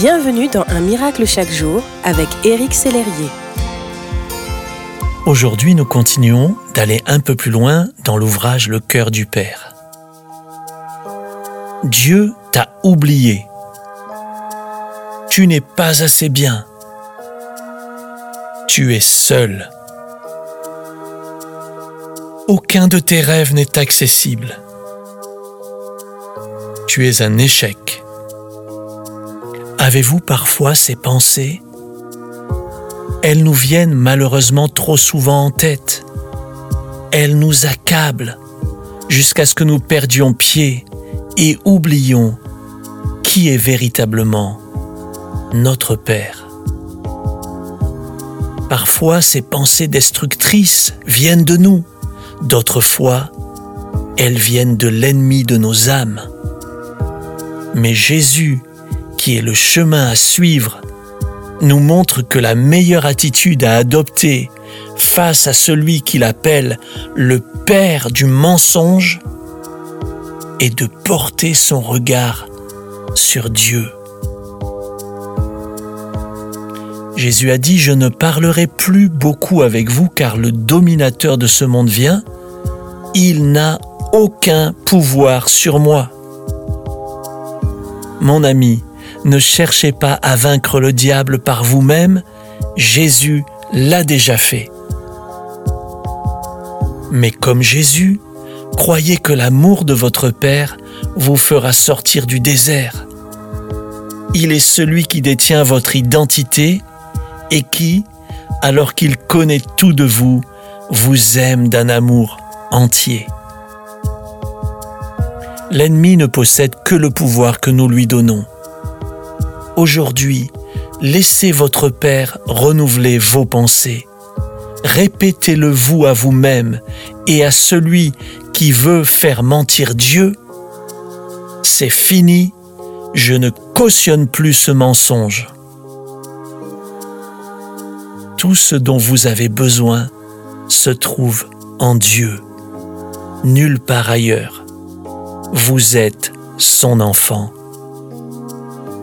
Bienvenue dans Un miracle chaque jour avec Éric Sellerier. Aujourd'hui, nous continuons d'aller un peu plus loin dans l'ouvrage Le cœur du Père. Dieu t'a oublié. Tu n'es pas assez bien. Tu es seul. Aucun de tes rêves n'est accessible. Tu es un échec. Avez-vous parfois ces pensées? Elles nous viennent malheureusement trop souvent en tête. Elles nous accablent jusqu'à ce que nous perdions pied et oublions qui est véritablement notre Père. Parfois, ces pensées destructrices viennent de nous, d'autres fois, elles viennent de l'ennemi de nos âmes. Mais Jésus, qui est le chemin à suivre, nous montre que la meilleure attitude à adopter face à celui qu'il appelle le Père du mensonge est de porter son regard sur Dieu. Jésus a dit, je ne parlerai plus beaucoup avec vous car le dominateur de ce monde vient. Il n'a aucun pouvoir sur moi. Mon ami, ne cherchez pas à vaincre le diable par vous-même, Jésus l'a déjà fait. Mais comme Jésus, croyez que l'amour de votre Père vous fera sortir du désert. Il est celui qui détient votre identité et qui, alors qu'il connaît tout de vous, vous aime d'un amour entier. L'ennemi ne possède que le pouvoir que nous lui donnons. Aujourd'hui, laissez votre Père renouveler vos pensées. Répétez-le vous à vous-même et à celui qui veut faire mentir Dieu. C'est fini, je ne cautionne plus ce mensonge tout ce dont vous avez besoin se trouve en Dieu, nulle part ailleurs. Vous êtes son enfant.